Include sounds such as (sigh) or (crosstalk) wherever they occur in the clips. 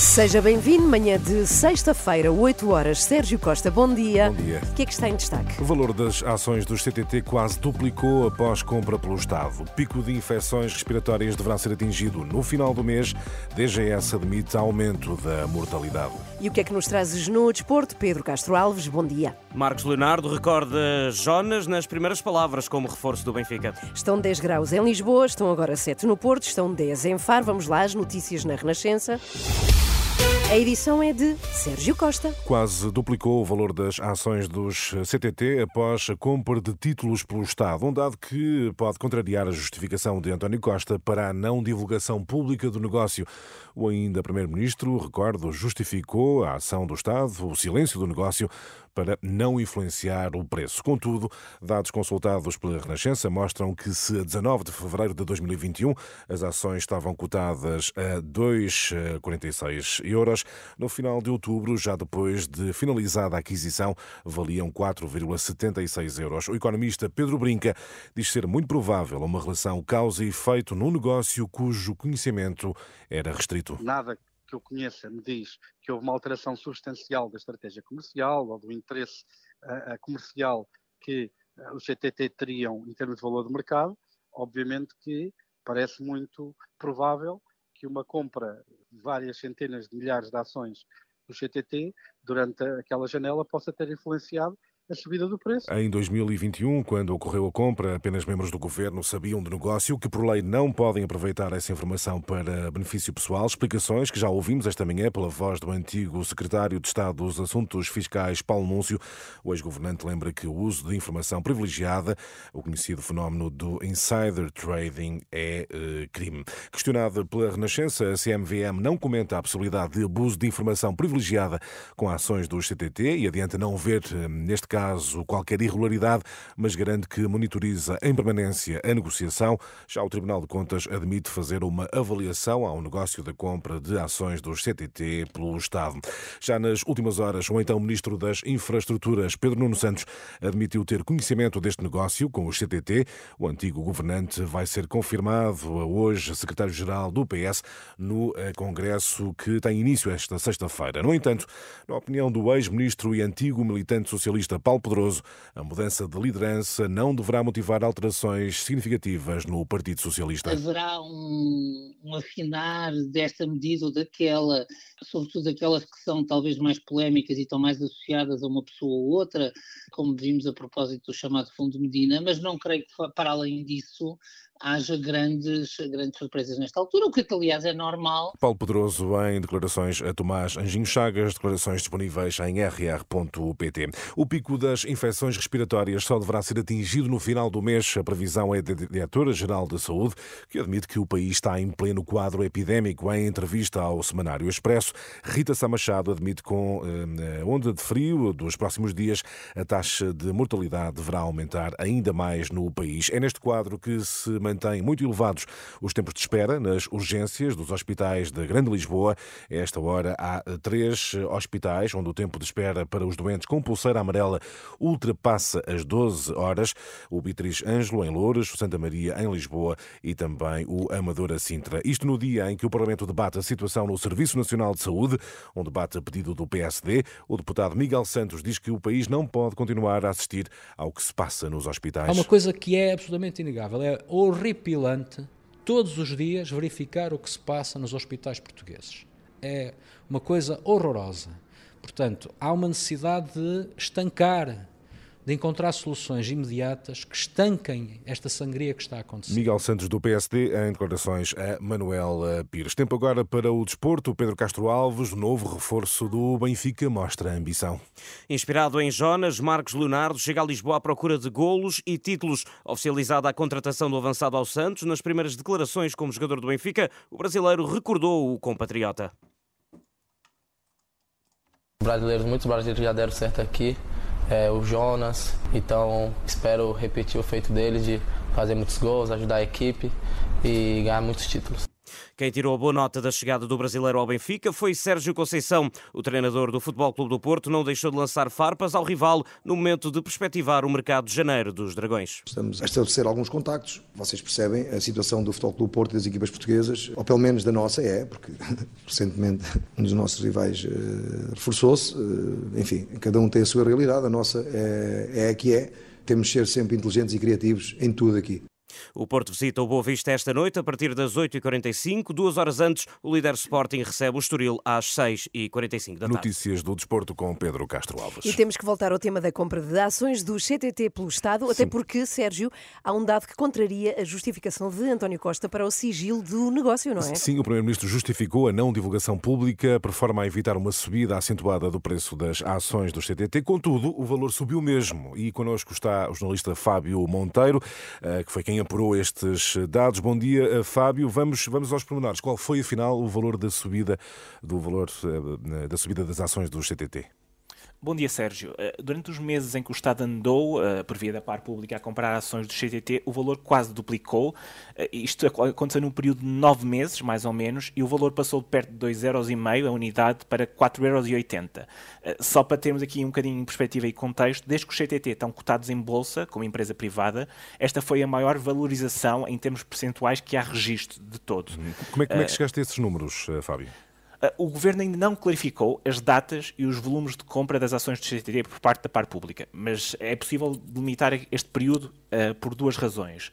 Seja bem-vindo, manhã de sexta-feira, 8 horas. Sérgio Costa, bom dia. Bom dia. O que é que está em destaque? O valor das ações dos CTT quase duplicou após compra pelo Estado. O pico de infecções respiratórias deverá ser atingido no final do mês. DGS admite aumento da mortalidade. E o que é que nos trazes no desporto? Pedro Castro Alves, bom dia. Marcos Leonardo recorda Jonas nas primeiras palavras como reforço do Benfica. Estão 10 graus em Lisboa, estão agora 7 no Porto, estão 10 em Faro. Vamos lá, as notícias na Renascença. A edição é de Sérgio Costa. Quase duplicou o valor das ações dos CTT após a compra de títulos pelo Estado, um dado que pode contrariar a justificação de António Costa para a não divulgação pública do negócio. O ainda Primeiro-Ministro, recordo, justificou a ação do Estado, o silêncio do negócio, para não influenciar o preço. Contudo, dados consultados pela Renascença mostram que se a 19 de fevereiro de 2021 as ações estavam cotadas a 2,46 euros, no final de outubro, já depois de finalizada a aquisição, valiam 4,76 euros. O economista Pedro Brinca diz ser muito provável uma relação causa e efeito num negócio cujo conhecimento era restrito. Nada que eu conheça me diz que houve uma alteração substancial da estratégia comercial ou do interesse uh, comercial que uh, os CTT teriam em termos de valor de mercado. Obviamente que parece muito provável que uma compra de várias centenas de milhares de ações do CTT durante aquela janela possa ter influenciado a subida do preço. Em 2021, quando ocorreu a compra, apenas membros do governo sabiam do negócio, que por lei não podem aproveitar essa informação para benefício pessoal. Explicações que já ouvimos esta manhã pela voz do antigo secretário de Estado dos Assuntos Fiscais, Paulo Núncio. O ex-governante lembra que o uso de informação privilegiada, o conhecido fenómeno do insider trading, é eh, crime. Questionado pela Renascença, a CMVM não comenta a possibilidade de abuso de informação privilegiada com ações do CTT e adianta não ver, eh, neste caso, caso qualquer irregularidade, mas garante que monitoriza em permanência a negociação. Já o Tribunal de Contas admite fazer uma avaliação ao negócio da compra de ações dos CTT pelo Estado. Já nas últimas horas, o então Ministro das Infraestruturas, Pedro Nuno Santos, admitiu ter conhecimento deste negócio com os CTT. O antigo governante vai ser confirmado hoje secretário-geral do PS no eh, Congresso que tem início esta sexta-feira. No entanto, na opinião do ex-ministro e antigo militante socialista Paulo Pedroso, a mudança de liderança não deverá motivar alterações significativas no Partido Socialista. Haverá um, um afinar desta medida ou daquela, sobretudo aquelas que são talvez mais polémicas e estão mais associadas a uma pessoa ou outra, como vimos a propósito do chamado Fundo Medina, mas não creio que para além disso haja grandes, grandes surpresas nesta altura, o que aliás é normal. Paulo Pedroso em declarações a Tomás Anjinho Chagas, declarações disponíveis em rr.pt. O pico das infecções respiratórias só deverá ser atingido no final do mês. A previsão é da Diretora-Geral de Saúde, que admite que o país está em pleno quadro epidémico. Em entrevista ao Semanário Expresso, Rita Samachado admite que com eh, onda de frio dos próximos dias, a taxa de mortalidade deverá aumentar ainda mais no país. É neste quadro que se muito elevados os tempos de espera nas urgências dos hospitais de Grande Lisboa. A esta hora há três hospitais onde o tempo de espera para os doentes com pulseira amarela ultrapassa as 12 horas. O Beatriz Ângelo em Louros, o Santa Maria em Lisboa e também o Amadora Sintra. Isto no dia em que o Parlamento debate a situação no Serviço Nacional de Saúde, um debate a pedido do PSD. O deputado Miguel Santos diz que o país não pode continuar a assistir ao que se passa nos hospitais. Há uma coisa que é absolutamente inegável, é horripilante todos os dias verificar o que se passa nos hospitais portugueses. É uma coisa horrorosa. Portanto, há uma necessidade de estancar de encontrar soluções imediatas que estanquem esta sangria que está a acontecer. Miguel Santos do PSD em declarações a Manuel Pires. Tempo agora para o desporto. Pedro Castro Alves, novo reforço do Benfica, mostra a ambição. Inspirado em Jonas, Marcos Leonardo chega a Lisboa à procura de golos e títulos. Oficializada a contratação do avançado ao Santos, nas primeiras declarações como jogador do Benfica, o brasileiro recordou o compatriota. Brasileiros, muitos brasileiros já deram certo aqui é, o Jonas. Então espero repetir o feito dele de fazer muitos gols, ajudar a equipe e ganhar muitos títulos. Quem tirou boa nota da chegada do brasileiro ao Benfica foi Sérgio Conceição. O treinador do Futebol Clube do Porto não deixou de lançar farpas ao rival no momento de perspectivar o mercado de janeiro dos Dragões. Estamos a estabelecer alguns contactos. Vocês percebem a situação do Futebol Clube do Porto e das equipas portuguesas, ou pelo menos da nossa é, porque (laughs) recentemente um dos nossos rivais uh, reforçou-se. Uh, enfim, cada um tem a sua realidade, a nossa é, é a que é. Temos de ser sempre inteligentes e criativos em tudo aqui. O Porto visita o Boa Vista esta noite a partir das 8h45. Duas horas antes, o líder Sporting recebe o Estoril às 6h45 da tarde. Notícias do desporto com Pedro Castro Alves. E temos que voltar ao tema da compra de ações do CTT pelo Estado, Sim. até porque, Sérgio, há um dado que contraria a justificação de António Costa para o sigilo do negócio, não é? Sim, o Primeiro-Ministro justificou a não divulgação pública por forma a evitar uma subida acentuada do preço das ações do CTT. Contudo, o valor subiu mesmo. E connosco está o jornalista Fábio Monteiro, eh, que foi quem apurou estes dados. Bom dia, eh, Fábio. Vamos, vamos aos pormenores. Qual foi, afinal, o valor da subida, do valor, eh, da subida das ações do CTT? Bom dia, Sérgio. Eh, durante os meses em que o Estado andou, eh, por via da par pública, a comprar ações do CTT, o valor quase duplicou. Eh, isto aconteceu num período de nove meses, mais ou menos, e o valor passou de perto de 2,5€ a unidade para 4,80€. Só para termos aqui um bocadinho em perspectiva e contexto, desde que os CTT estão cotados em bolsa, como empresa privada, esta foi a maior valorização em termos percentuais que há registro de todo. Como é, como é que chegaste a esses números, Fábio? O governo ainda não clarificou as datas e os volumes de compra das ações do CTT por parte da parte pública, mas é possível delimitar este período uh, por duas razões.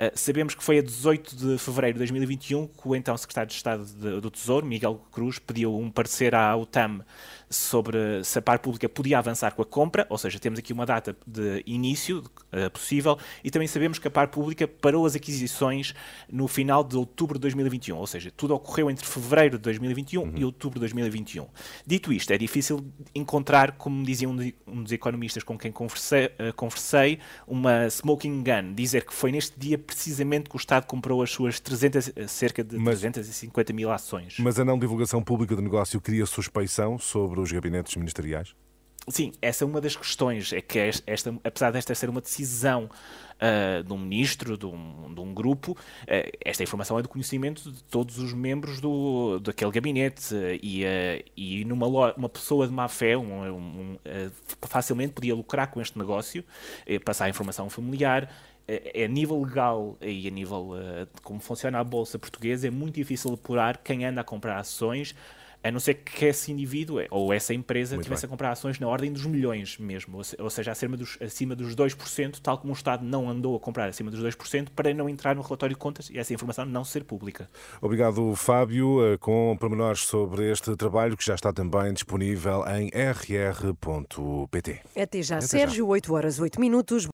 Uh, sabemos que foi a 18 de fevereiro de 2021 que o então secretário de Estado de, do Tesouro, Miguel Cruz, pediu um parecer à UTAM sobre se a par pública podia avançar com a compra, ou seja, temos aqui uma data de início uh, possível, e também sabemos que a par pública parou as aquisições no final de outubro de 2021, ou seja, tudo ocorreu entre fevereiro de 2021 uhum. e outubro de 2021. Dito isto, é difícil encontrar, como dizia um, de, um dos economistas com quem conversei, uh, conversei, uma smoking gun, dizer que foi neste dia precisamente que o Estado comprou as suas 300, cerca de mas, 350 mil ações. Mas a não divulgação pública do negócio cria suspeição sobre os gabinetes ministeriais? Sim, essa é uma das questões. É que esta, apesar desta ser uma decisão uh, de um ministro, de um, de um grupo, uh, esta informação é do conhecimento de todos os membros do, daquele gabinete. Uh, e, e numa uma pessoa de má fé um, um, facilmente podia lucrar com este negócio, passar a informação familiar. É a nível legal e a nível de como funciona a Bolsa Portuguesa, é muito difícil apurar quem anda a comprar ações a não ser que esse indivíduo ou essa empresa Muito tivesse bem. a comprar ações na ordem dos milhões mesmo, ou seja, acima dos, acima dos 2%, tal como o Estado não andou a comprar acima dos 2%, para não entrar no relatório de contas e essa informação não ser pública. Obrigado, Fábio, eh, com pormenores sobre este trabalho que já está também disponível em rr.pt. Até já, Até Sérgio, já. 8 horas, 8 minutos.